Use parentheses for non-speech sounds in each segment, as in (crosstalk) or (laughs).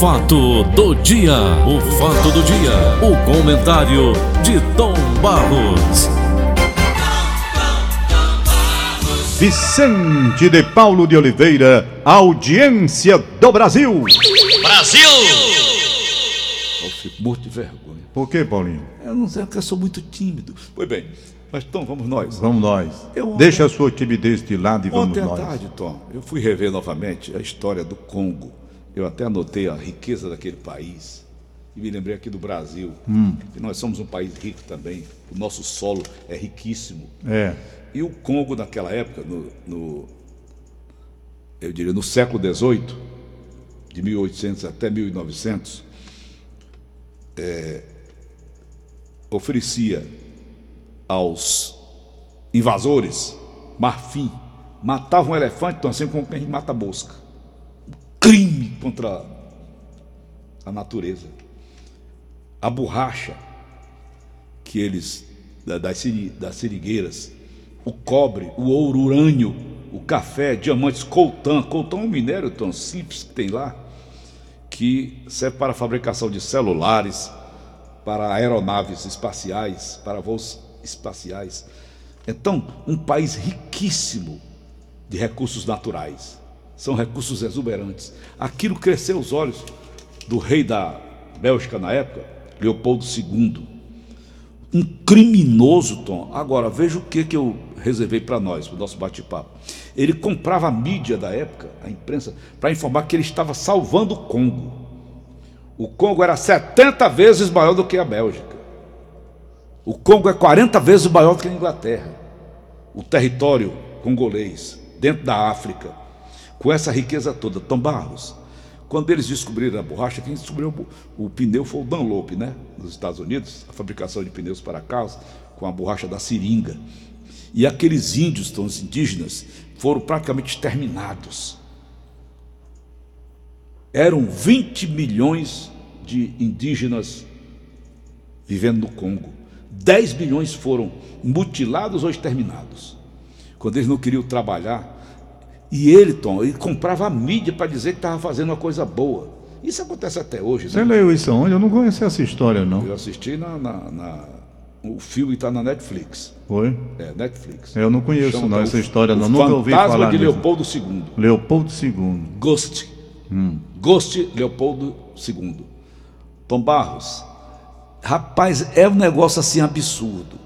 fato do dia, o fato do dia, o comentário de Tom Barros. Vicente de Paulo de Oliveira, audiência do Brasil. Brasil! Eu fico morto de vergonha. Por que, Paulinho? Eu não sei, porque eu sou muito tímido. Pois bem, mas Tom, vamos nós. Vamos nós. Eu- Deixa a sua timidez de lado e vamos Ontem à nós. tarde, Tom, eu fui rever novamente a história do Congo. Eu até anotei a riqueza daquele país. E me lembrei aqui do Brasil. Que nós somos um país rico também. O nosso solo é riquíssimo. É. E o Congo, naquela época, no, no- eu diria no século XVIII, de 1800 até 1900, é, oferecia aos invasores marfim, matavam um elefante, então assim como quem mata mosca. Crime contra a natureza. A borracha que eles, da- das, das seringueiras, o cobre, o ouro, o urânio, o café, diamantes, coltan. Coltan é um minério tão simples que tem lá, que serve para a fabricação de celulares, para aeronaves espaciais, para voos espaciais. Então, um país riquíssimo de recursos naturais. São recursos exuberantes. Aquilo cresceu os olhos do rei da Bélgica na época, Leopoldo II. Um criminoso, Tom. Agora, veja o que, que eu reservei para nós, para o nosso bate-papo. Ele comprava a mídia da época, a imprensa, para informar que ele estava salvando o Congo. O Congo era 70 vezes maior do que a Bélgica. O Congo é 40 vezes maior do que a Inglaterra. O território congolês, dentro da África, com essa riqueza toda. Tom Barros, quando eles descobriram a borracha, quem descobriu o, pneu foi o Dunlop, né? Nos Estados Unidos, a fabricação de pneus para carros, com a borracha da seringa. E aqueles índios, então, os indígenas, foram praticamente exterminados. Eram 20 milhões de indígenas vivendo no Congo. 10 milhões foram mutilados ou exterminados. Quando eles não queriam trabalhar. E ele, Tom, ele comprava a mídia para dizer que estava fazendo uma coisa boa. Isso acontece até hoje. Você Né? leu isso onde? Eu não conhecia essa história, não. Eu assisti na. na- na- o filme está na Netflix. Foi? É, Netflix. Eu não conheço, Chama, não, o- essa história, o não. Nunca ouvi Fantasma falar de disso. Leopoldo II. Leopoldo II. Ghost. Ghost Leopoldo II. Tom Barros. Rapaz, é um negócio assim absurdo.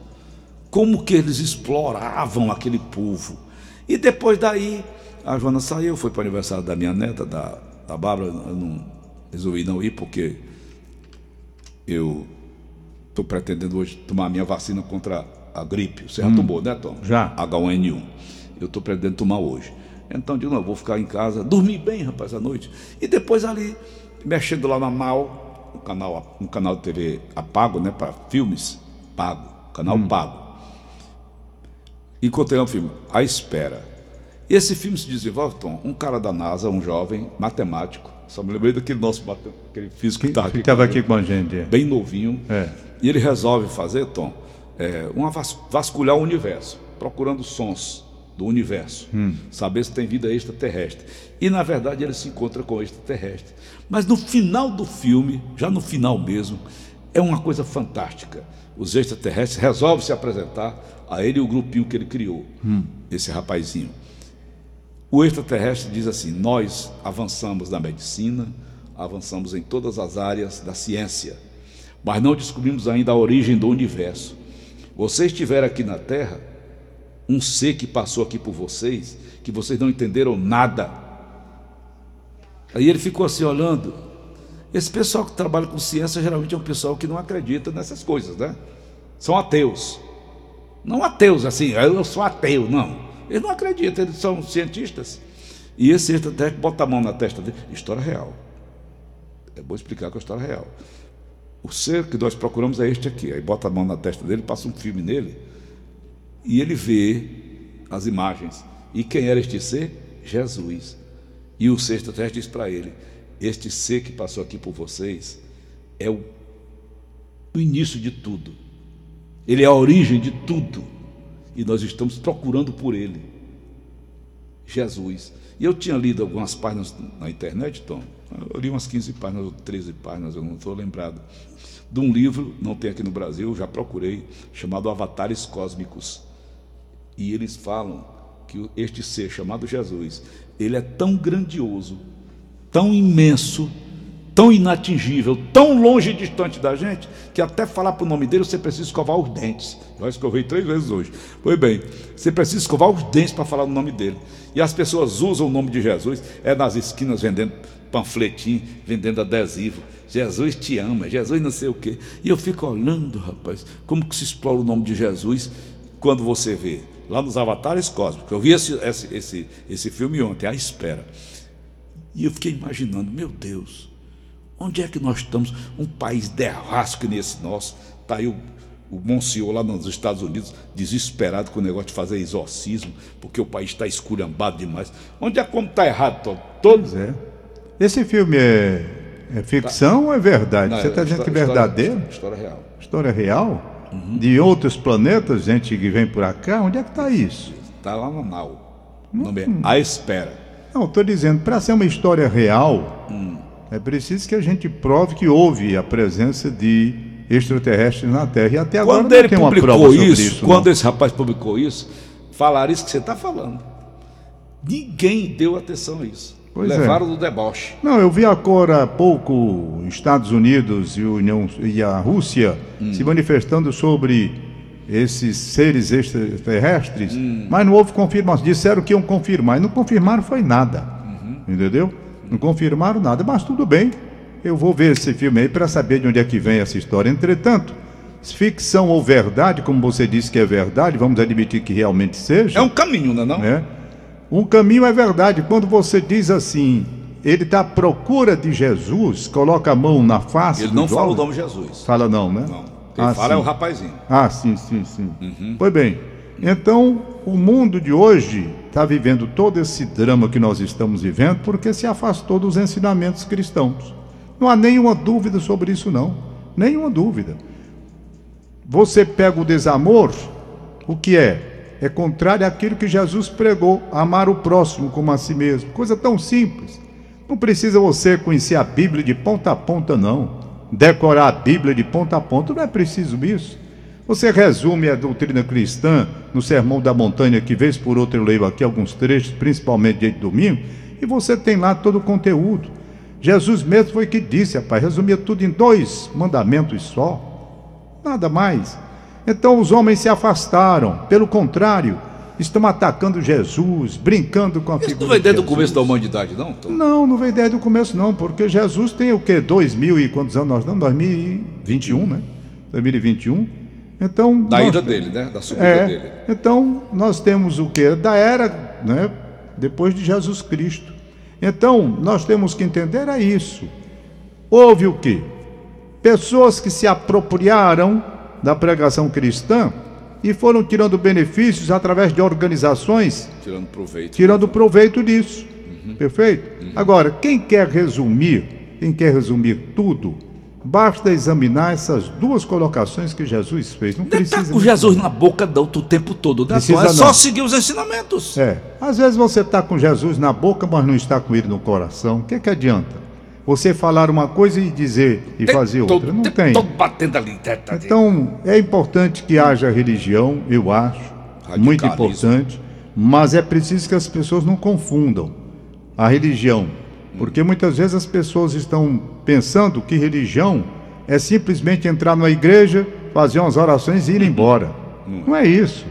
Como que eles exploravam aquele povo. E depois daí, a Joana saiu, foi para o aniversário da minha neta, da, da Bárbara. Eu não resolvi não ir porque eu estou pretendendo hoje tomar a minha vacina contra a gripe. Você já tomou, né, Tom? Já. H1N1. Eu estou pretendendo tomar hoje. Então, de novo, vou ficar em casa, dormir bem, rapaz, à noite. E depois ali, mexendo lá na MAL, um canal, um canal de TV a pago, né, para filmes, pago, canal pago. Encontrei um filme, A Espera. E esse filme se desenvolve, Tom, um cara da NASA, um jovem matemático, só me lembrei daquele nosso, aquele físico que estava Que aqui, estava aqui com a gente. é. bem novinho. É. E ele resolve fazer, Tom, é, uma vas- vasculhar o universo, procurando sons do universo, saber se tem vida extraterrestre. E na verdade ele se encontra com o extraterrestre. Mas no final do filme, já no final mesmo, é uma coisa fantástica. Os extraterrestres resolvem se apresentar a ele e o grupinho que ele criou, esse rapazinho. O extraterrestre diz assim: Nós avançamos na medicina, avançamos em todas as áreas da ciência, mas não descobrimos ainda a origem do universo. Vocês tiveram aqui na Terra um ser que passou aqui por vocês, que vocês não entenderam nada. Aí ele ficou assim olhando. Esse pessoal que trabalha com ciência geralmente é um pessoal que não acredita nessas coisas, né? São ateus. Não ateus assim, eu sou ateu, não. Eles não acreditam, eles são cientistas. E esse extraterrestre bota a mão na testa dele. História real. É bom explicar que é história real. O ser que nós procuramos é este aqui. Aí bota a mão na testa dele, passa um filme nele, e ele vê as imagens. E quem era este ser? Jesus. E o ser extraterrestre diz para ele: Este ser que passou aqui por vocês é o início de tudo. Ele é a origem de tudo. E nós estamos procurando por ele. Jesus. E eu tinha lido algumas páginas na internet, Tom. Eu li umas 15 páginas ou 13 páginas, eu não estou lembrado. De um livro, não tem aqui no Brasil, já procurei, chamado Avatares Cósmicos. E eles falam que este ser chamado Jesus, ele é tão grandioso, tão imenso, tão inatingível, tão longe e distante da gente, que até falar para o nome dele você precisa escovar os dentes. Eu escovei três vezes hoje. Pois bem, você precisa escovar os dentes para falar o nome dele. E as pessoas usam o nome de Jesus, é nas esquinas vendendo panfletinho, vendendo adesivo. Jesus te ama, Jesus não sei o quê. E eu fico olhando, rapaz, como que se explora o nome de Jesus quando você vê lá nos Avatares Cósmicos. Eu vi esse, esse, esse, esse filme ontem, A Espera. E eu fiquei imaginando, meu Deus, Onde é que nós estamos? Um país derrasco nesse nosso. Está aí o, o Monsenhor lá nos Estados Unidos, desesperado com o negócio de fazer exorcismo, porque o país está esculhambado demais. Onde é como está errado, todo? Todos é. Esse filme é, é ficção tá. ou é verdade? Não, Você está é dizendo que é verdadeiro? História, história real. História real? Uhum. De outros planetas, gente que vem por cá? Onde é que está isso? Está lá no Nau. Hum. Nome é A Espera. Não, estou dizendo, para ser uma história real, hum. É preciso que a gente prove que houve a presença de extraterrestres na Terra. E até agora quando ele publicou isso, isso, quando esse rapaz publicou isso, falaram isso que você está falando. Ninguém deu atenção a isso. Pois é. Levaram é. do deboche. Não, eu vi agora há pouco Estados Unidos e, União, e a Rússia hum. se manifestando sobre esses seres extraterrestres, hum. mas não houve confirmação. Disseram que iam confirmar, e não confirmaram foi nada. Uhum. Entendeu? Não confirmaram nada, mas tudo bem. Eu vou ver esse filme aí para saber de onde é que vem essa história. Entretanto, ficção ou verdade, como você disse que é verdade, vamos admitir que realmente seja. É um caminho, não é? Não? é? Um caminho é verdade. Quando você diz assim, ele está à procura de Jesus, coloca a mão na face. Ele não fala o nome de Jesus. Fala não, né? Não. Quem ah, fala sim. é o rapazinho. Ah, sim, sim, sim. Uhum. Pois bem. Então, o mundo de hoje está vivendo todo esse drama que nós estamos vivendo porque se afastou dos ensinamentos cristãos. Não há nenhuma dúvida sobre isso, não. Nenhuma dúvida. Você pega o desamor, o que é? É contrário àquilo que Jesus pregou, amar o próximo como a si mesmo. Coisa tão simples. Não precisa você conhecer a Bíblia de ponta a ponta, não. Decorar a Bíblia de ponta a ponta, não é preciso isso. Você resume a doutrina cristã no Sermão da Montanha, que vez por outra eu leio aqui alguns trechos, principalmente dia de domingo, e você tem lá todo o conteúdo. Jesus mesmo foi que disse, rapaz, resumia tudo em dois mandamentos só, nada mais. Então os homens se afastaram, pelo contrário, estão atacando Jesus, brincando com a Isso figura. Isso não vem desde o começo da humanidade, não? Tom? Não, não vem desde o começo, não, porque Jesus tem o quê? Dois mil e quantos anos nós não? 2021, né? 2021. Então, da nós, ida dele, né? Da subida é, dele. Então, nós temos o que? Da era, né? Depois de Jesus Cristo. Então, nós temos que entender é isso. Houve o que? Pessoas que se apropriaram da pregação cristã e foram tirando benefícios através de organizações. Tirando proveito. Tirando proveito disso. Uhum. Perfeito? Uhum. Agora, quem quer resumir, quem quer resumir tudo, Basta examinar essas duas colocações que Jesus fez. Não, não precisa. Tá com Jesus na boca do tempo todo. Né? Precisa, é só seguir os ensinamentos. É. Às vezes você está com Jesus na boca, mas não está com ele no coração. O que, que adianta? Você falar uma coisa e dizer e tem fazer outra. Todo, não tem. Todo batendo ali. Tá, tá, então, é importante que haja religião, eu acho. Muito importante. Mas é preciso que as pessoas não confundam a religião porque muitas vezes as pessoas estão pensando que religião é simplesmente entrar numa igreja, fazer umas orações e ir embora. Não é isso.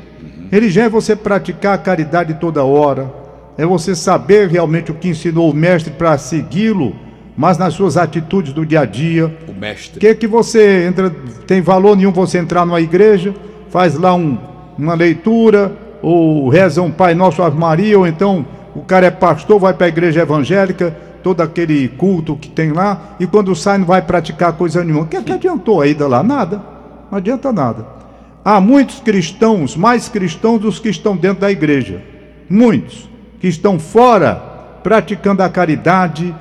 Religião é você praticar a caridade toda hora, é você saber realmente o que ensinou o mestre para segui-lo, mas nas suas atitudes do dia a dia. O mestre. Que que você entra, tem valor nenhum você entrar numa igreja, faz lá um, uma leitura, ou reza um Pai Nosso Ave Maria, ou então o cara é pastor, vai para a igreja evangélica, todo aquele culto que tem lá, e quando sai não vai praticar coisa nenhuma. O que, é que adiantou a ida lá? Nada. Não adianta nada. Há muitos cristãos, mais cristãos dos que estão dentro da igreja. Muitos que estão fora, praticando a caridade,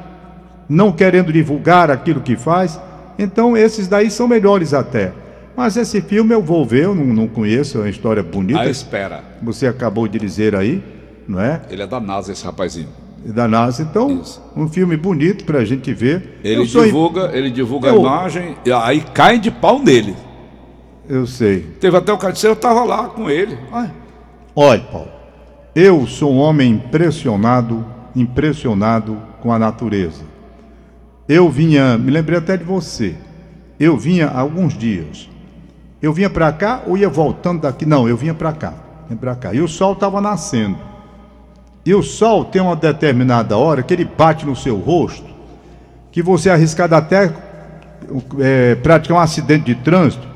não querendo divulgar aquilo que faz. Então, esses daí são melhores até. Mas esse filme eu vou ver, eu não, não conheço, é uma história bonita. A espera. Você acabou de dizer aí. não é? Ele é da NASA, esse rapazinho. Da NASA. Então, Isso. um filme bonito pra gente ver. Ele sou- divulga, ele divulga Eu- a imagem, e aí cai de pau nele. Eu sei. Teve até o cara que disse, eu tava lá com ele. Olha, Paulo, eu sou um homem impressionado, impressionado com a natureza. Eu vinha, me lembrei até de você. Eu vinha há alguns dias. Eu vinha para cá ou ia voltando daqui? Não, eu vinha para cá. Vinha para cá. E o sol estava nascendo. E o sol tem uma determinada hora que ele bate no seu rosto, que você é arriscado até é, praticar um acidente de trânsito,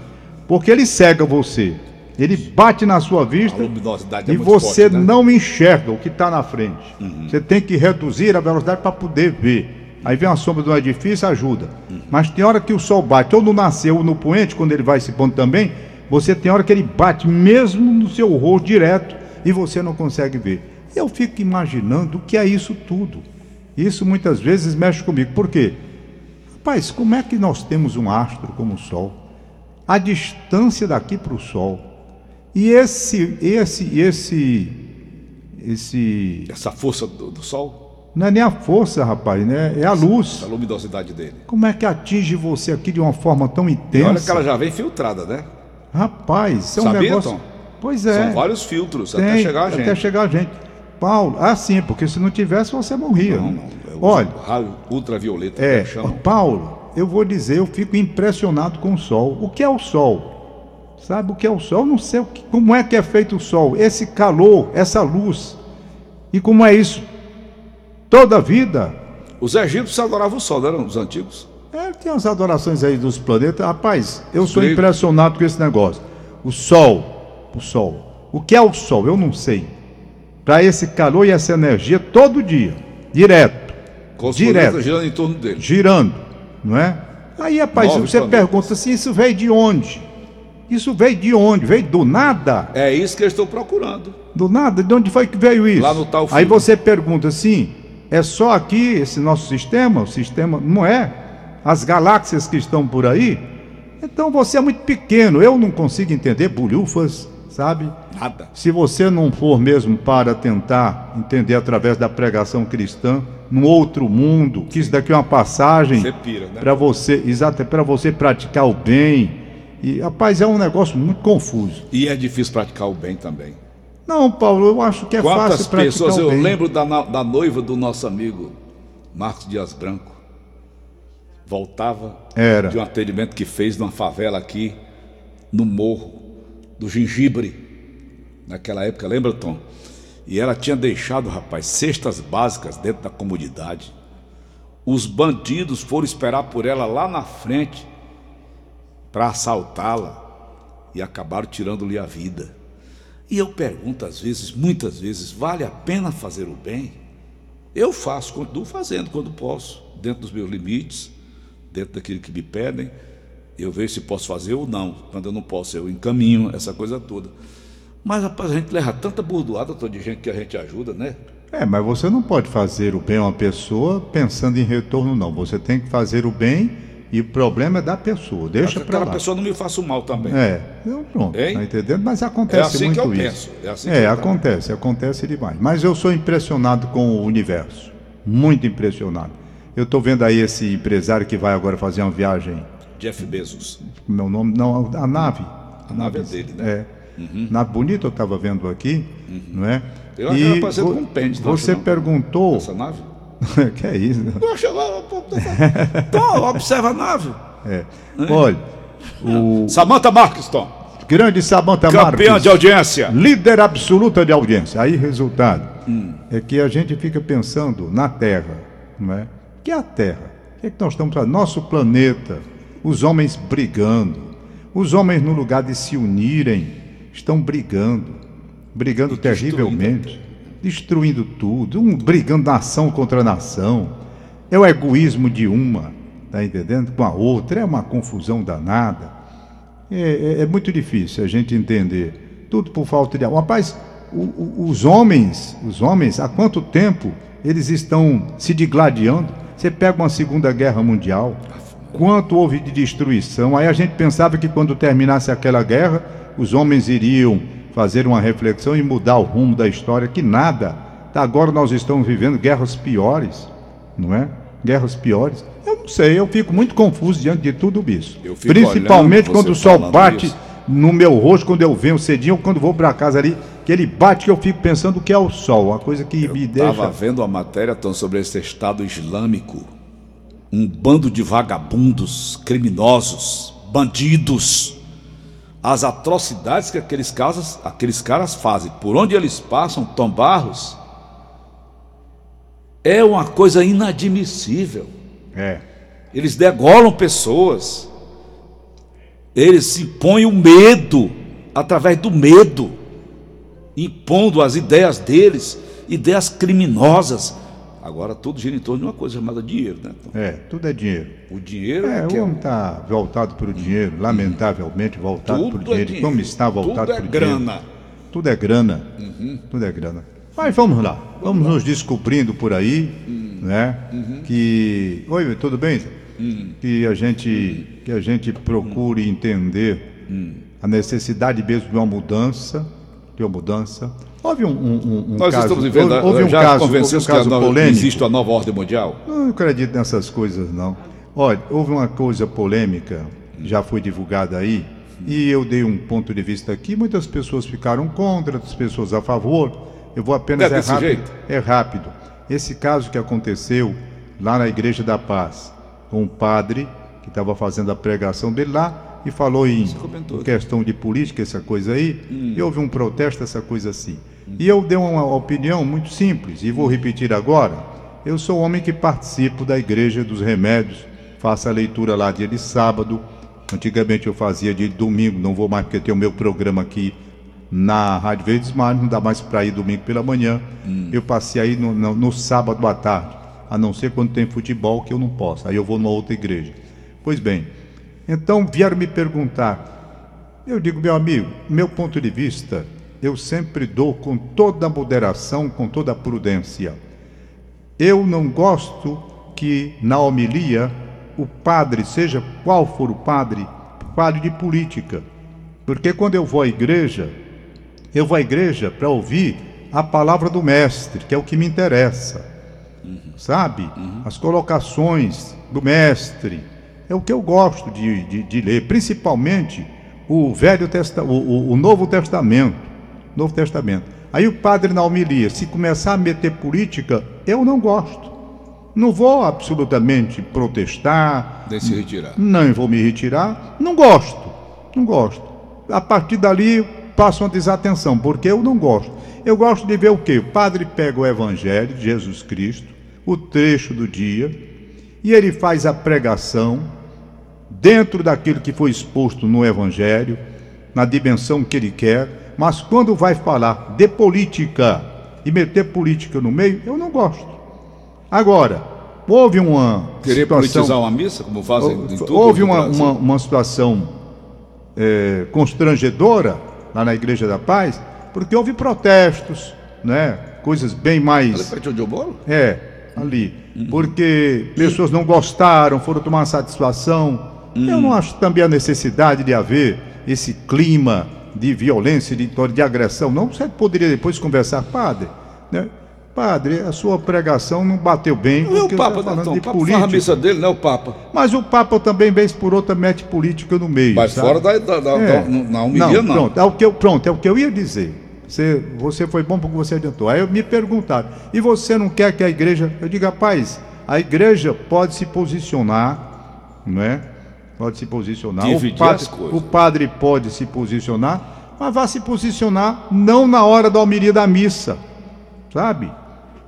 porque ele cega você. Ele bate na sua vista é e muito você forte, né? não enxerga o que está na frente. Você tem que reduzir a velocidade para poder ver. Aí vem a sombra do edifício, ajuda. Mas tem hora que o sol bate, ou no nascer ou no poente, quando ele vai se pondo também, você tem hora que ele bate mesmo no seu rosto direto e você não consegue ver. Eu fico imaginando o que é isso tudo. Isso muitas vezes mexe comigo. Por quê? Rapaz, como é que nós temos um astro como o Sol? A distância daqui para o Sol. E esse, esse, esse, esse. Essa força do, do sol, Não é nem a força, rapaz, né? É a luz. a luminosidade dele. Como é que atinge você aqui de uma forma tão E intensa? olha que ela já vem filtrada, né? Rapaz, isso é um Sabia, negócio. Tom? Pois é. São vários filtros até Tem, chegar a gente. Até chegar a gente. Paulo, ah, sim, porque se não tivesse você morria. Não, não. Eu Olha, raio ultravioleta, É. Paulo, eu vou dizer, eu fico impressionado com o sol. O que é o sol? Sabe o que é o sol? Eu Não sei o que- como é que é feito o sol. Esse calor, essa luz. E como é isso? Toda a vida. Os egípcios adoravam o sol, não eram os antigos? É, tem as adorações aí dos planetas. Rapaz, eu sou Explica. impressionado com esse negócio. O sol, o sol. O que é o sol? Eu não sei. Para esse calor e essa energia todo dia, direto. Com Direto. girando em torno dele. girando, não é? Aí, rapaz, Nove você planetas. pergunta assim, isso veio de onde? Isso veio de onde? Veio do nada? É isso que eles estão procurando. Do nada? De onde foi que veio isso? Lá no tal Aí filme. você pergunta assim, é só aqui esse nosso sistema? O sistema não é? As galáxias que estão por aí? Então você é muito pequeno, eu não consigo entender bolhufas, sabe? Nada. Se você não for mesmo para tentar entender através da pregação cristã, num outro mundo, que isso daqui é uma passagem né? para você, exato, é para você praticar o bem. E rapaz, é um negócio muito confuso. E é difícil praticar o bem também. Não, Paulo, eu acho que é Quantas fácil praticar pessoas o eu bem. lembro da, da noiva do nosso amigo Marcos Dias Branco. Voltava Era. de um atendimento que fez numa favela aqui no morro do Gengibre. Naquela época, lembra, Tom? E ela tinha deixado, rapaz, cestas básicas dentro da comunidade. Os bandidos foram esperar por ela lá na frente para assaltá-la e acabaram tirando-lhe a vida. E eu pergunto às vezes, muitas vezes, vale a pena fazer o bem? Eu faço, continuo fazendo quando posso, dentro dos meus limites, dentro daquilo que me pedem. Eu vejo se posso fazer ou não. Quando eu não posso, eu encaminho essa coisa toda. Mas, rapaz, a gente leva tanta bordoada toda de gente que a gente ajuda, né? É, mas você não pode fazer o bem a uma pessoa pensando em retorno, não. Você tem que fazer o bem e o problema é da pessoa. Deixa para aquela lá. pessoa não me faça o mal também. É, então pronto, Hein? tá entendendo? Mas acontece É assim muito que eu isso. penso, é assim é, acontece, acontece demais. Mas eu sou impressionado com o universo, muito impressionado. Eu estou vendo aí esse empresário que vai agora fazer uma viagem, Jeff Bezos. meu nome, não, a nave. A nave é dele, né? É. Nave bonita eu estava vendo aqui, não é? Eu acho que com um pente, Você perguntou. Essa nave? (laughs) que é isso? Poxa, falando. Tom, observa a nave. (laughs) É. Olha, o (laughs) Samantha Marques, Tom. grande Samantha Campeã Marques. de audiência. Líder absoluta de audiência. Aí, resultado Hum. é que a gente fica pensando na Terra, não é? O que é a Terra? O que, é que nós estamos fazendo? Nosso planeta, os homens brigando, os homens, no lugar de se unirem, estão brigando, brigando terrivelmente, destruindo tudo, um brigando nação contra nação. É o egoísmo de uma, tá entendendo? Com a outra, é uma confusão danada. É, é- é muito difícil a gente entender. Tudo por falta de amor. Rapaz, o- o- os homens, os homens, há quanto tempo eles estão se digladiando? Você pega uma Segunda Guerra Mundial, quanto houve de destruição. Aí a gente pensava que quando terminasse aquela guerra, os homens iriam fazer uma reflexão e mudar o rumo da história, que nada. Agora nós estamos vivendo guerras piores, não é? Guerras piores. Eu não sei, eu fico muito confuso diante de tudo isso. Principalmente quando o sol bate isso. no meu rosto, quando eu venho cedinho, ou quando vou para casa ali, que ele bate que eu fico pensando que é o sol, uma coisa que eu me deixa. Eu estava vendo a matéria Tom, sobre esse Estado Islâmico, um bando de vagabundos, criminosos, bandidos, as atrocidades que aqueles caras, aqueles caras fazem, por onde eles passam, Tom Barros, é uma coisa inadmissível. É. Eles degolam pessoas. Eles se impõem o medo através do medo, impondo as ideias deles, ideias criminosas. Agora tudo gira em torno de uma coisa chamada dinheiro, né? É, tudo é dinheiro. O dinheiro é. O homem está é voltado para o dinheiro, lamentavelmente voltado para o dinheiro. É dinheiro. Como está voltado para o dinheiro? grana. Tudo é grana. Uhum. Tudo é grana. Mas vamos lá, vamos nos descobrindo por aí, uhum. né? Uhum. Que. Oi, tudo bem? Uhum. Que a gente, que a gente procure entender a necessidade mesmo de uma mudança, de uma mudança. Houve um, um, um Nós caso, estamos vivendo, houve, um já caso, convencemos um caso que a nova, existe a nova ordem mundial? Não acredito nessas coisas, não. Olha, houve uma coisa polêmica, já foi divulgada aí, e eu dei um ponto de vista aqui. Muitas pessoas ficaram contra, outras pessoas a favor. Eu vou apenas é, é rápido. Jeito? É rápido. Esse caso que aconteceu lá na Igreja da Paz, com um padre que estava fazendo a pregação dele lá e falou em, em questão de política, essa coisa aí, hum. e houve um protesto, essa coisa assim. E eu dei uma opinião muito simples, e vou repetir agora. Eu sou homem que participo da Igreja dos Remédios, faço a leitura lá dia de sábado. Antigamente eu fazia de domingo, não vou mais porque tem o meu programa aqui na Rádio Verdes Mares, não dá mais para ir domingo pela manhã. Hum. Eu passei aí no, no, no, sábado à tarde, a não ser quando tem futebol, que eu não posso. Aí eu vou numa outra igreja. Pois bem, então vieram me perguntar. Eu digo, meu amigo, meu ponto de vista, eu sempre dou com toda moderação, com toda prudência. Eu não gosto que na homilia o padre, seja qual for o padre, fale de política. Porque quando eu vou à igreja, eu vou à igreja para ouvir a palavra do mestre, que é o que me interessa. Uhum. Sabe? Uhum. As colocações do mestre. É o que eu gosto de, de, de ler, principalmente o Velho Testa, o, o, o, Novo Testamento. Novo Testamento. Aí o padre na homilia, se começar a meter política, eu não gosto. Não vou absolutamente protestar. Nem se retirar. Não vou me retirar. Não gosto. Não gosto. A partir dali, passo uma desatenção, porque eu não gosto. Eu gosto de ver o quê? O padre pega o Evangelho de Jesus Cristo, o trecho do dia, e ele faz a pregação dentro daquilo que foi exposto no Evangelho, na dimensão que ele quer, mas quando vai falar de política e meter política no meio, eu não gosto. Agora, houve uma. Querer situação, politizar uma missa, como fazem em tudo Houve uma, uma, uma situação é, constrangedora lá na Igreja da Paz, porque houve protestos, né? Coisas bem mais. Ali perto bolo? É, ali. Uhum. Porque pessoas não gostaram, foram tomar satisfação. Uhum. Eu não acho também a necessidade de haver esse clima de violência, de, de agressão. Não, você poderia depois conversar, padre, né? Padre, a sua pregação não bateu bem. Não é o Papa, falando então, de o Papa política. a missa dele, não é o Papa. Mas o Papa também, vez por outra, mete política no meio. Mas sabe? fora da, da, da, é. da na homilia, não. Pronto, é o que eu, pronto, é o que eu ia dizer. Você, você foi bom porque você adiantou. Aí me perguntaram, e você não quer que a igreja. Eu digo, rapaz, a igreja pode se posicionar, não é? Pode se posicionar. Dividir o padre, as coisas. o padre pode se posicionar, mas vá se posicionar não na hora da homilia da missa, sabe?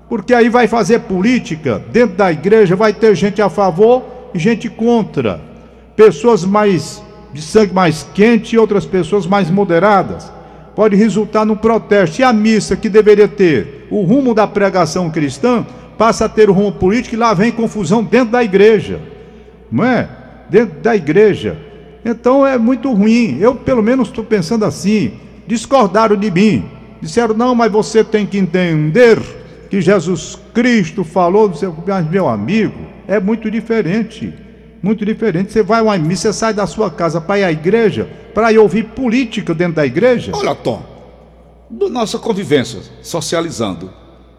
Porque aí vai fazer política, dentro da igreja vai ter gente a favor e gente contra. Pessoas mais de sangue mais quente e outras pessoas mais moderadas. Pode resultar num protesto. E a missa que deveria ter o rumo da pregação cristã passa a ter o rumo político e lá vem confusão dentro da igreja. Não é? Dentro da igreja. Então é muito ruim. Eu, pelo menos, estou pensando assim. Discordaram de mim. Disseram, não, mas você tem que entender que Jesus Cristo falou do seu meu amigo, é muito diferente. Muito diferente. Você vai uma missa, sai da sua casa para ir à igreja, para ir ouvir política dentro da igreja. Olha, Tom, da nossa convivência, socializando.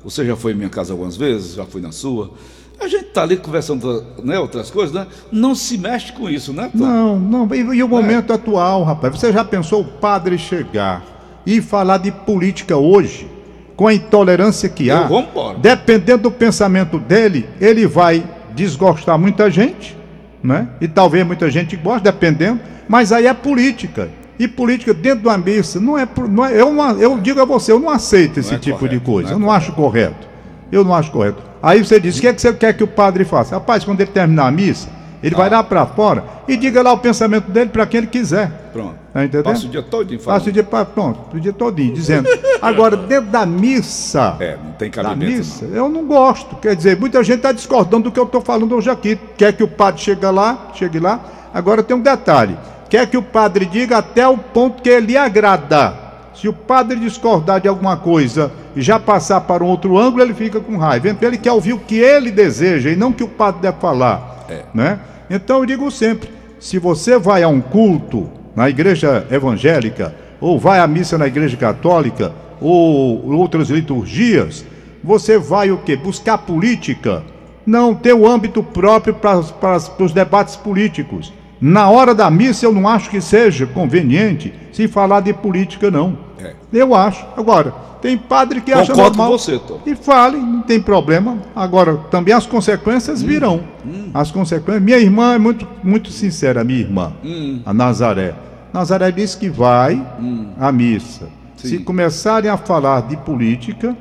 Você já foi em minha casa algumas vezes, já fui na sua. A gente está ali conversando né, outras coisas, né? Não se mexe com isso, né? Tom? Não, não. E, e o momento é. atual, rapaz? Você já pensou o padre chegar e falar de política hoje, com a intolerância que há? vamos embora. Dependendo do pensamento dele, ele vai desgostar muita gente, né? E talvez muita gente goste, dependendo. Mas aí é política. E política dentro da missa não é. Não é eu, não, eu digo a você, eu não aceito esse não é tipo correto, de coisa. Não é eu não correto. acho correto. Eu não acho correto. Aí você diz: o que, é que você quer que o padre faça? Rapaz, quando ele terminar a missa, ele ah. vai lá para fora e diga lá o pensamento dele para quem ele quiser. Pronto. Tá entendendo? Passa o dia todinho falando. Passa o dia, pronto, o dia todinho, dizendo. Agora, dentro da missa. É, não tem cabimento. Da missa, não. eu não gosto. Quer dizer, muita gente está discordando do que eu estou falando hoje aqui. Quer que o padre chegue lá, chegue lá. Agora tem um detalhe quer que o padre diga até o ponto que ele agrada. Se o padre discordar de alguma coisa e já passar para um outro ângulo, ele fica com raiva. Então ele quer ouvir o que ele deseja e não o que o padre deve falar. É. Né? Então eu digo sempre: se você vai a um culto na igreja evangélica, ou vai à missa na igreja católica, ou outras liturgias, você vai o que? Buscar política. Não ter o âmbito próprio para, para, para os debates políticos. Na hora da missa eu não acho que seja conveniente se falar de política, não. É. Eu acho. Agora, tem padre que Concordo acha normal. Com você, Tom. E fale, não tem problema. Agora, também as consequências hum. virão. Hum. As consequências. Minha irmã é muito, muito sincera, minha irmã, hum. a Nazaré. Nazaré disse que vai hum. à missa. Sim. Se começarem a falar de política,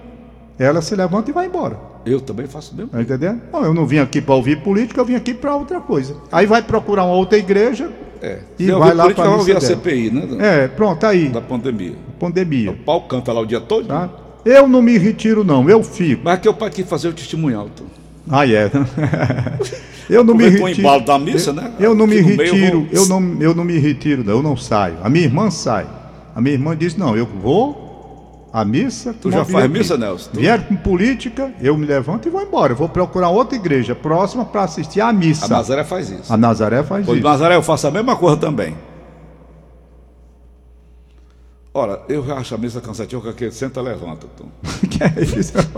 ela se levanta e vai embora. Eu também faço mesmo. Tá entendendo? Bom, eu não vim aqui para ouvir política, eu vim aqui para outra coisa. Aí vai procurar uma outra igreja é. e vai lá para ouvir a CPI, né? É, pronto, aí. Da pandemia. Pandemia. O pau canta lá o dia todo. Tá? Eu não me retiro, não, eu fico. Mas que eu para aqui fazer o testemunhal, então. Ah, é. (laughs) eu não me retiro. embalo da missa, né? Eu não me retiro, vou... eu, não, eu não me retiro, não, eu não saio. A minha irmã sai. A minha irmã diz: não, eu vou a missa. Tu já faz missa, Nelson? Tu... Vier com política, eu me levanto e vou embora. Eu vou procurar outra igreja próxima para assistir à missa. A Nazaré faz isso. A Nazaré faz pois isso. Nazaré eu faço a mesma coisa também. Ora, eu acho a missa cansativa que aquele senta levanta, Tom. (laughs) que é isso? (laughs)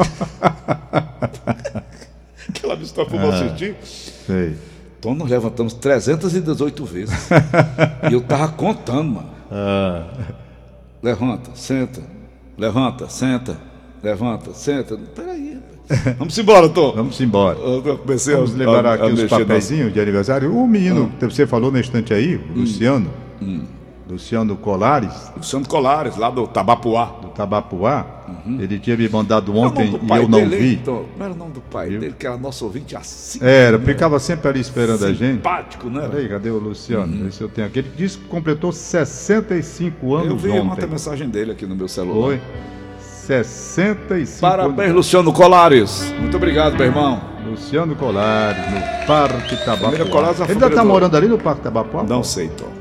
Aquela missa eu vou assistir. Sei. Tom, nós levantamos 318 vezes. (laughs) e eu tava contando, mano. Ah. Levanta, senta, Levanta, senta, levanta, senta. Peraí, Vamos embora, Tom. (laughs) Vamos embora. Eu comecei Vamos a, lembrar a, aqui a os papeizinhos de aniversário. O menino, ah. você falou na estante aí, o hum. Luciano. Hum. Luciano Colares. Luciano Colares, lá do Tabapuá. Do Tabapuá. Uhum. Ele tinha me mandado ontem e eu não vi. Então, como era o nome do pai eu... dele, que era nosso ouvinte assim? Era, né? ficava sempre ali esperando Simpático, a gente. Simpático, né? Peraí, cadê o Luciano? Uhum. Esse eu tenho aqui. Ele disse que completou 65 anos. Eu vi ontem. mensagem dele aqui no meu celular. Foi. 65 Parabéns, anos. Luciano Colares. Muito obrigado, meu irmão. Luciano Colares, no Parque Tabapuá. Colares, Ele ainda está do... morando ali no Parque Tabapuá? Não sei, Tom.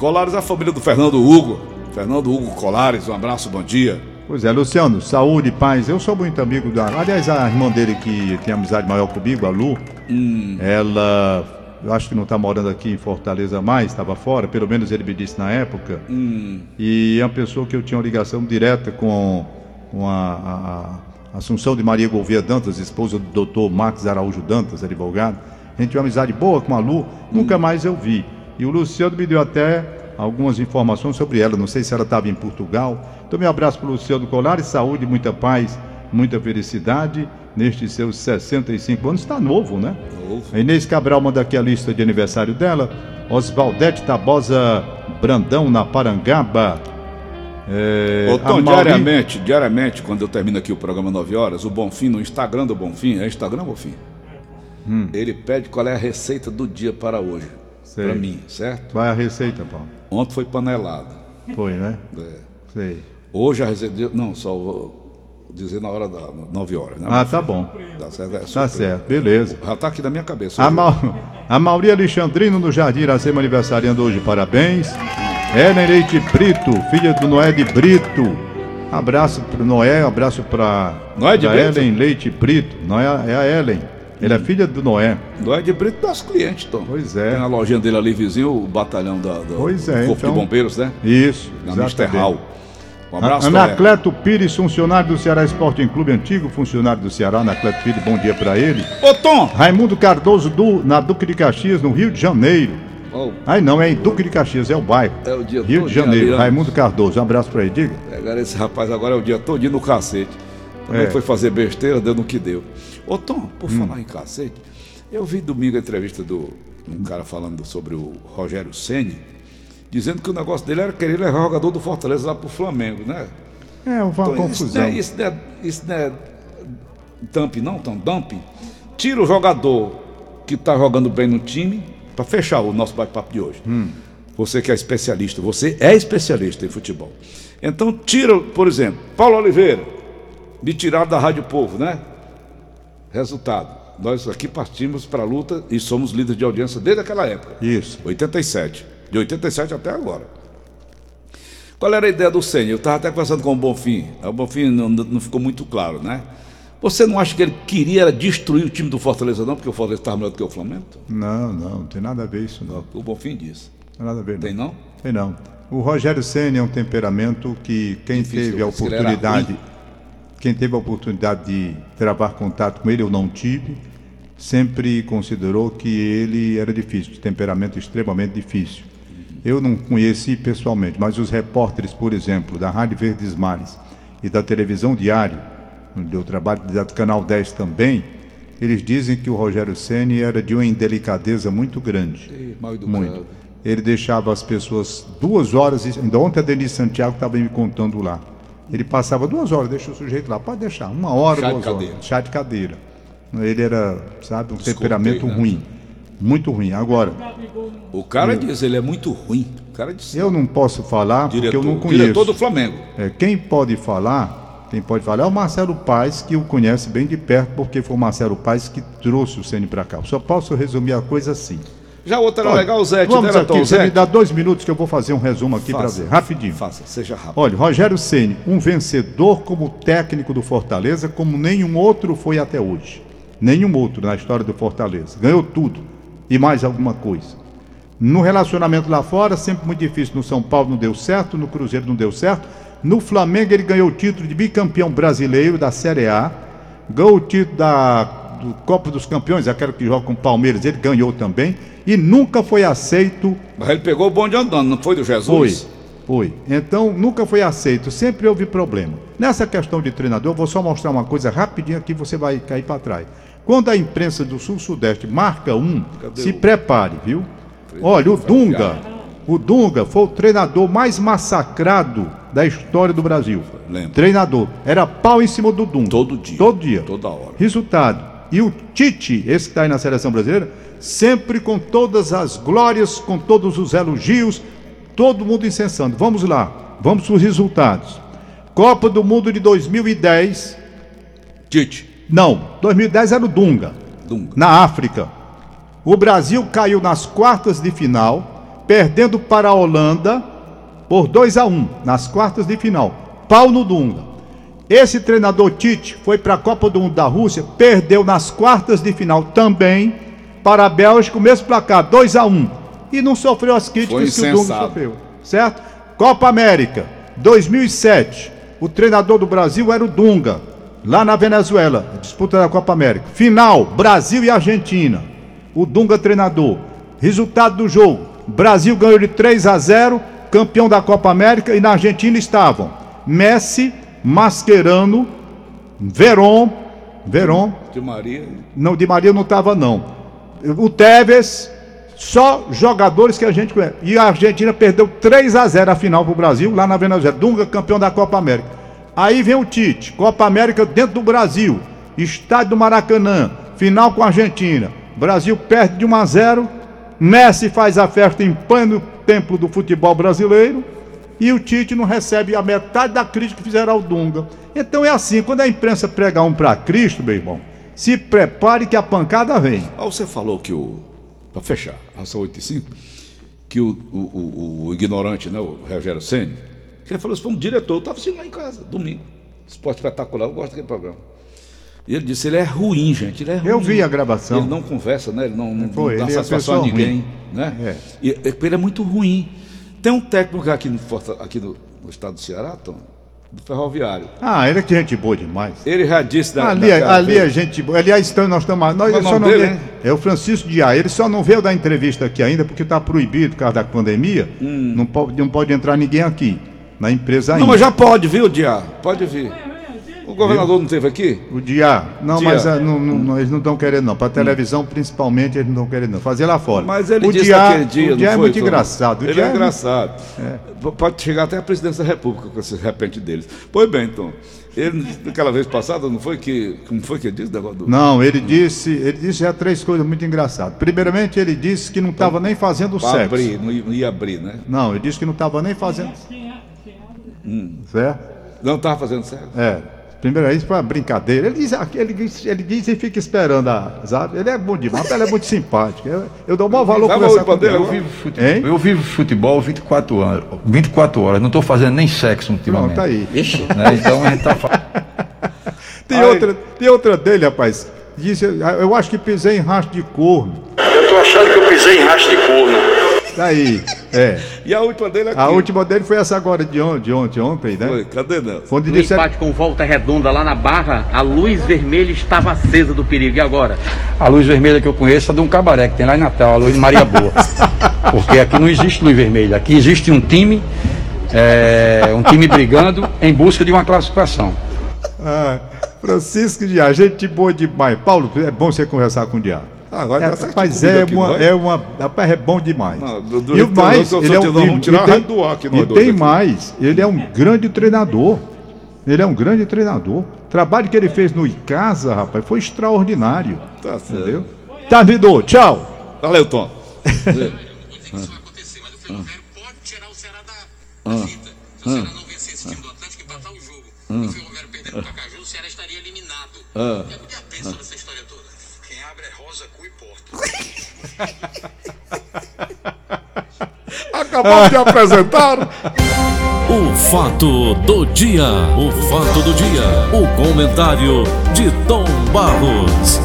Colares a família do Fernando Hugo. Fernando Hugo Colares, um abraço, bom dia. Pois é, Luciano, saúde, paz. Eu sou muito amigo da. Aliás, a irmã dele que tem amizade maior comigo, a Lu, hum. ela. Eu acho que não está morando aqui em Fortaleza mais, estava fora, pelo menos ele me disse na época. Hum. E é uma pessoa que eu tinha uma ligação direta com, com a, a, a Assunção de Maria Gouveia Dantas, esposa do doutor Max Araújo Dantas, advogado. A gente tinha uma amizade boa com a Lu, hum. nunca mais eu vi. E o Luciano me deu até algumas informações sobre ela. Não sei se ela estava em Portugal. Então, meu abraço para o Luciano Colares, saúde, muita paz, muita felicidade nestes seus 65 anos. Está novo, né? Novo. A Inês Cabral manda aqui a lista de aniversário dela. Oswaldete Tabosa Brandão, na Parangaba. É, Ô, Tom, Mauri... diariamente, diariamente, quando eu termino aqui o programa 9 horas, o Bonfim, no Instagram do Bonfim, é Instagram, Bonfim? Hum. Ele pede qual é a receita do dia para hoje para mim, certo? Vai a receita, Paulo. Ontem foi panelada. Foi, né? É. Sei. Hoje a receita. Não, só vou dizer na hora da 9 horas, né? Ah, tá bom. Tá certo, é tá certo beleza. Já tá aqui na minha cabeça. A, Ma... a Mauri Alexandrino no Jardim Iracema aniversariando hoje, parabéns. Ellen Leite Brito, filha do Noé de Brito. Abraço para Noé, abraço para Noé de Brito? Ellen Leite Brito. Noé é a Ellen. Ele é filha do Noé. Noé de Brito das clientes, Tom. Pois é. Tem na lojinha dele ali vizinho, o batalhão da, do, pois é, Corpo então... de Bombeiros, né? Isso. Na Mr. Hall. Um abraço, Anacleto Pires, funcionário do Ceará Esporte Clube, antigo funcionário do Ceará, Anacleto Pires, bom dia para ele. Ô, Tom! Raimundo Cardoso, do, na Duque de Caxias, no Rio de Janeiro. Oh. Aí não, é em Duque de Caxias, é o bairro. É o dia Rio de Janeiro, ali, Raimundo Cardoso, um abraço para ele, diga. Agora esse rapaz agora é o dia todinho no cacete. Também é. foi fazer besteira, deu no que deu. Ô Tom, por hum. falar em cacete, eu vi domingo a entrevista do um cara falando sobre o Rogério Ceni, dizendo que o negócio dele era querer levar o jogador do Fortaleza lá pro Flamengo, né? É, uma então, confusão. Isso não, é, isso, não é, isso não é dump, não, Tom? Dump. Tira o jogador que está jogando bem no time, para fechar o nosso bate-papo de hoje. Hum. Você que é especialista, você é especialista em futebol. Então, tira, por exemplo, Paulo Oliveira, me tiraram da Rádio Povo, né? Resultado: nós aqui partimos para a luta e somos líderes de audiência desde aquela época. Isso. 87. De 87 até agora. Qual era a ideia do Senhor? Eu estava até conversando com o Bonfim. O Bonfim não, não ficou muito claro, né? Você não acha que ele queria destruir o time do Fortaleza, não? Porque o Fortaleza estava melhor do que o Flamengo? Não, não, não tem nada a ver isso, não. O Bonfim disse. Não tem nada a ver, não. Tem não? Tem não. O Rogério Senna é um temperamento que quem Difícil, teve a oportunidade, quem teve a oportunidade de travar contato com ele, eu não tive, sempre considerou que ele era difícil, de temperamento extremamente difícil. Eu não conheci pessoalmente, mas os repórteres, por exemplo, da Rádio Verdes Mares e da televisão Diário, onde eu trabalho do Canal 10 também, eles dizem que o Rogério Ceni era de uma indelicadeza muito grande. Mal muito. Ele deixava as pessoas duas horas, ainda ontem a Denise Santiago estava me contando lá. Ele passava duas horas, deixa o sujeito lá, pode deixar, uma hora, chá duas de horas. Chá de cadeira. Ele era, sabe, um temperamento né? ruim. Muito ruim. Agora. O cara eu, diz, ele é muito ruim. O cara diz, eu não posso falar diretor, porque eu não conheço. Diretor do Flamengo. É, quem pode falar quem pode falar é o Marcelo Paes, que o conhece bem de perto, porque foi o Marcelo Paes que trouxe o Ceni para cá. Só posso resumir a coisa assim. Já outra era legal, Zé. Vamos aqui, Tom, você me dá dois minutos que eu vou fazer um resumo aqui para ver. Rapidinho. Faça, seja rápido. Olha, Rogério Ceni, um vencedor como técnico do Fortaleza, como nenhum outro foi até hoje. Nenhum outro na história do Fortaleza. Ganhou tudo e mais alguma coisa. No relacionamento lá fora, sempre muito difícil. No São Paulo não deu certo, no Cruzeiro não deu certo. No Flamengo ele ganhou o título de bicampeão brasileiro da Série A, ganhou o título da, do Copa dos Campeões, aquele que joga com o Palmeiras, ele ganhou também, e nunca foi aceito. Mas ele pegou o bonde andando, não foi do Jesus? Foi. Foi. Então, nunca foi aceito, sempre houve problema. Nessa questão de treinador, eu vou só mostrar uma coisa rapidinho aqui, você vai cair para trás. Quando a imprensa do Sul-Sudeste marca um, Cadê se o... prepare, viu? Olha, o Dunga, o Dunga foi o treinador mais massacrado da história do Brasil. Lembra. Treinador. Era pau em cima do Dunga. Todo dia. Todo dia. Toda hora. Resultado. E o Tite, esse que está aí na seleção brasileira, sempre com todas as glórias, com todos os elogios, todo mundo incensando. Vamos lá, vamos para os resultados. Copa do Mundo de 2010. Tite. Não, 2010 era o Dunga. Dunga. Na África. O Brasil caiu nas quartas de final, perdendo para a Holanda por 2 a 1 um, nas quartas de final. Pau no Dunga. Esse treinador Tite foi para a Copa do Mundo da Rússia, perdeu nas quartas de final também para a Bélgica, o mesmo placar, 2 a 1 um, e não sofreu as críticas que o Dunga sofreu. Certo? Copa América, 2007. O treinador do Brasil era o Dunga, lá na Venezuela, disputa da Copa América. Final, Brasil e Argentina. O Dunga treinador. Resultado do jogo: Brasil ganhou de 3 a 0 campeão da Copa América, e na Argentina estavam Messi, Mascherano, Veron, Veron. De Maria. Não, de Maria não estava não. O Tevez, só jogadores que a gente conhece. E a Argentina perdeu 3 a 0 a final para o Brasil, lá na Venezuela. Dunga, campeão da Copa América. Aí vem o Tite, Copa América dentro do Brasil. Estádio do Maracanã, final com a Argentina. Brasil perde de 1 a 0. Messi faz a festa em pano templo do futebol brasileiro e o Tite não recebe a metade da crítica que fizeram ao Dunga. Então é assim, quando a imprensa prega um para Cristo, meu irmão, se prepare que a pancada vem. Ah, você falou que o. Para fechar, ração 85, que o, o, o, o, ignorante, né, o Rogério Senni, que ele falou assim: foi um diretor, eu estava assistindo lá em casa, domingo. Esporte espetacular, eu gosto daquele programa. E ele disse, ele é ruim, gente. Ele é ruim. Eu vi a gravação. Ele não conversa, né? Ele não, não, Foi, não dá é satisfação a ninguém. Né? É. E, ele é muito ruim. Tem um técnico aqui no, aqui no, no estado do Ceará, Tom, do ferroviário. Ah, ele é que gente boa demais. Ele já disse da, ali, daquela ali vez- é gente boa. Aliás, então nós estamos. Nós, é o só não dele, veio- hein? é o Francisco Diá. Ele só não veio dar entrevista aqui ainda porque está proibido por causa da pandemia. Não, pode, não pode entrar ninguém aqui na empresa ainda. Hum. Não, mas já pode, viu, Diá? Pode vir. O governador não esteve aqui? O Diá. Não, Diá. mas ah, não, não- não, eles não estão querendo, não. Para televisão, principalmente, eles não estão querendo, não. Fazer lá fora. Mas ele o disse naquele dia, O não é foi, muito Tom? engraçado. O Ele Diá é engraçado. P- Pode chegar até a presidência da República com esse repente deles. Pois bem, então. Ele, naquela vez passada, não foi que. Como foi que ele disse? o negócio do- Não, ele disse, ele disse já três coisas muito engraçadas. Primeiramente, ele disse que não estava nem fazendo Pra sexo. abrir, não ia, não ia abrir, né? Não, ele disse que não estava nem fazendo. Certo? Não estava fazendo certo. É. Primeiro isso foi brincadeira. Ele diz, ele diz, ele diz e fica esperando a. Sabe? Ele é bom demais, ele é muito simpático. Eu, eu dou o maior valor dele, ele. eu vivo futebol, Hein? eu vivo futebol 24 horas, 24 horas, não estou fazendo nem sexo ultimamente. Pronto, aí. (laughs) Né? Então a gente tá (laughs) Tem Ai. outra, tem outra dele, rapaz. Disse, eu acho que pisei em rastro de corno. Eu tô achando que eu pisei em rastro de corno. Daí, é. E a última dele aqui. A última dele foi essa agora de ontem, de ontem, ontem, né? Foi. Cadê Nelson? Quando No disse, empate com volta redonda lá na Barra, a luz vermelha estava acesa do perigo. E agora? A luz vermelha que eu conheço é de um cabaré que tem lá em Natal, a luz de Maria Boa. (laughs) Porque aqui não existe luz vermelha, aqui existe um time, é, um time brigando em busca de uma classificação. ah, Francisco Diá, gente boa demais. Paulo, é bom você conversar com o Diá. Ah, agora É, rapaz, é aqui, uma, é uma. Rapaz, é bom demais. Não, do- do e o eu mais, ele é um, vamos e tirar tem- do ar aqui, e tem aqui. mais, ele é um grande treinador. Ele é um grande treinador. O trabalho que ele fez no Icasa, rapaz, foi extraordinário. Tá certo. Entendeu? Tá, Vidor, tchau. Valeu, Tom. O o da, da fita. Se o Ceará não vencer esse time do Atlético e empatar o jogo, e o Ferroviário perder pro Pacaju, o Ceará estaria eliminado. E a mulher pensa nessa Acabamos de apresentar. O fato do dia. O fato do dia. O comentário de Tom Barros.